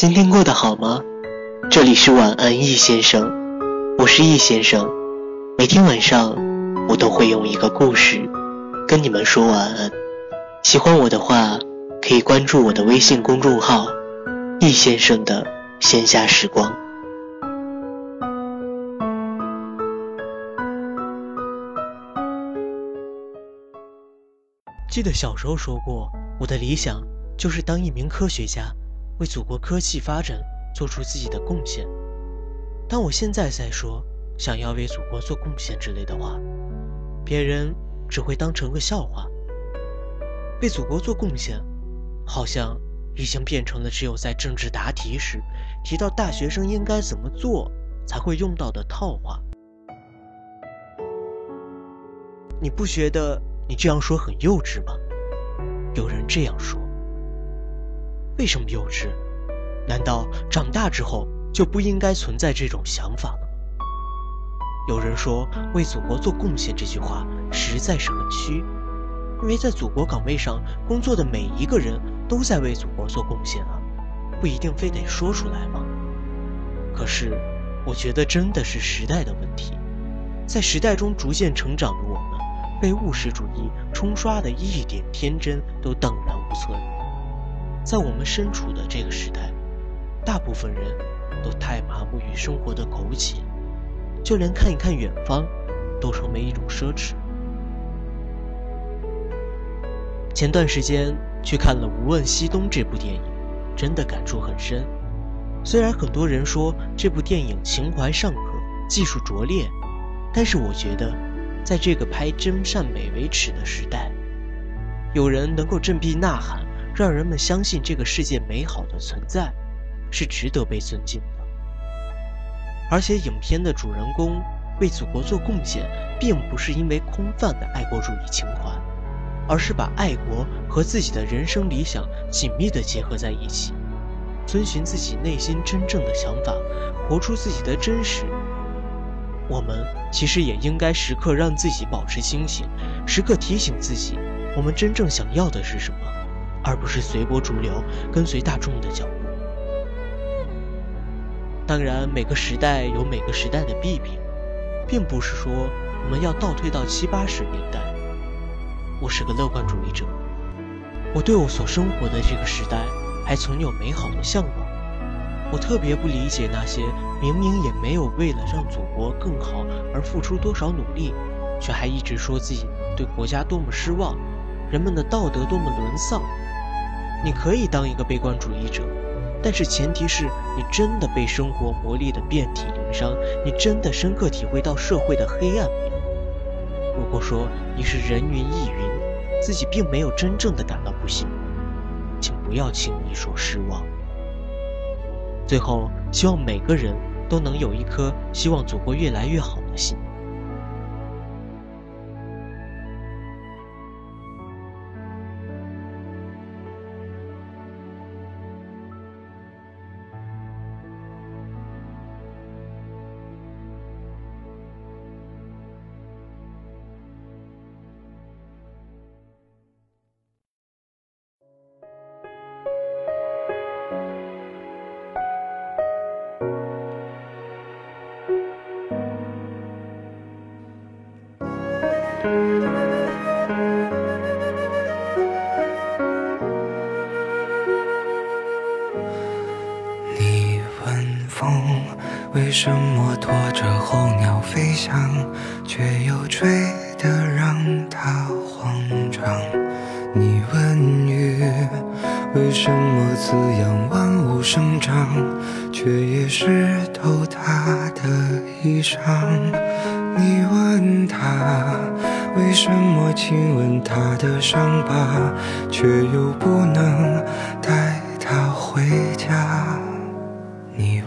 今天过得好吗？这里是晚安易先生，我是易先生。每天晚上，我都会用一个故事跟你们说晚安。喜欢我的话，可以关注我的微信公众号“易先生的闲暇时光”。记得小时候说过，我的理想就是当一名科学家，为祖国科技发展做出自己的贡献。当我现在在说想要为祖国做贡献之类的话，别人只会当成个笑话。为祖国做贡献，好像已经变成了只有在政治答题时提到大学生应该怎么做才会用到的套话。你不觉得？你这样说很幼稚吗？有人这样说。为什么幼稚？难道长大之后就不应该存在这种想法了吗？有人说“为祖国做贡献”这句话实在是很虚，因为在祖国岗位上工作的每一个人都在为祖国做贡献啊，不一定非得说出来吗？可是，我觉得真的是时代的问题，在时代中逐渐成长的我们。被务实主义冲刷的一点天真都荡然无存。在我们身处的这个时代，大部分人都太麻木于生活的苟且，就连看一看远方，都成为一种奢侈。前段时间去看了《无问西东》这部电影，真的感触很深。虽然很多人说这部电影情怀尚可，技术拙劣，但是我觉得。在这个拍真善美为耻的时代，有人能够振臂呐喊，让人们相信这个世界美好的存在，是值得被尊敬的。而且，影片的主人公为祖国做贡献，并不是因为空泛的爱国主义情怀，而是把爱国和自己的人生理想紧密地结合在一起，遵循自己内心真正的想法，活出自己的真实。我们其实也应该时刻让自己保持清醒，时刻提醒自己，我们真正想要的是什么，而不是随波逐流，跟随大众的脚步。当然，每个时代有每个时代的弊病，并不是说我们要倒退到七八十年代。我是个乐观主义者，我对我所生活的这个时代还存有美好的向往。我特别不理解那些明明也没有为了让祖国更好而付出多少努力，却还一直说自己对国家多么失望，人们的道德多么沦丧。你可以当一个悲观主义者，但是前提是你真的被生活磨砺得遍体鳞伤，你真的深刻体会到社会的黑暗面。如果说你是人云亦云，自己并没有真正的感到不幸，请不要轻易说失望。最后，希望每个人都能有一颗希望祖国越来越好的心。风为什么拖着候鸟飞翔，却又吹得让它慌张？你问雨为什么滋养万物生长，却也湿透它的衣裳？你问他为什么亲吻他的伤疤，却又不能带他回家？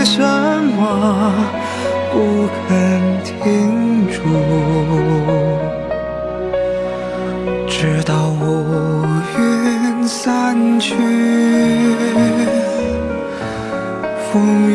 为什么不肯停住？直到乌云散去，风雨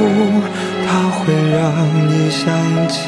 想起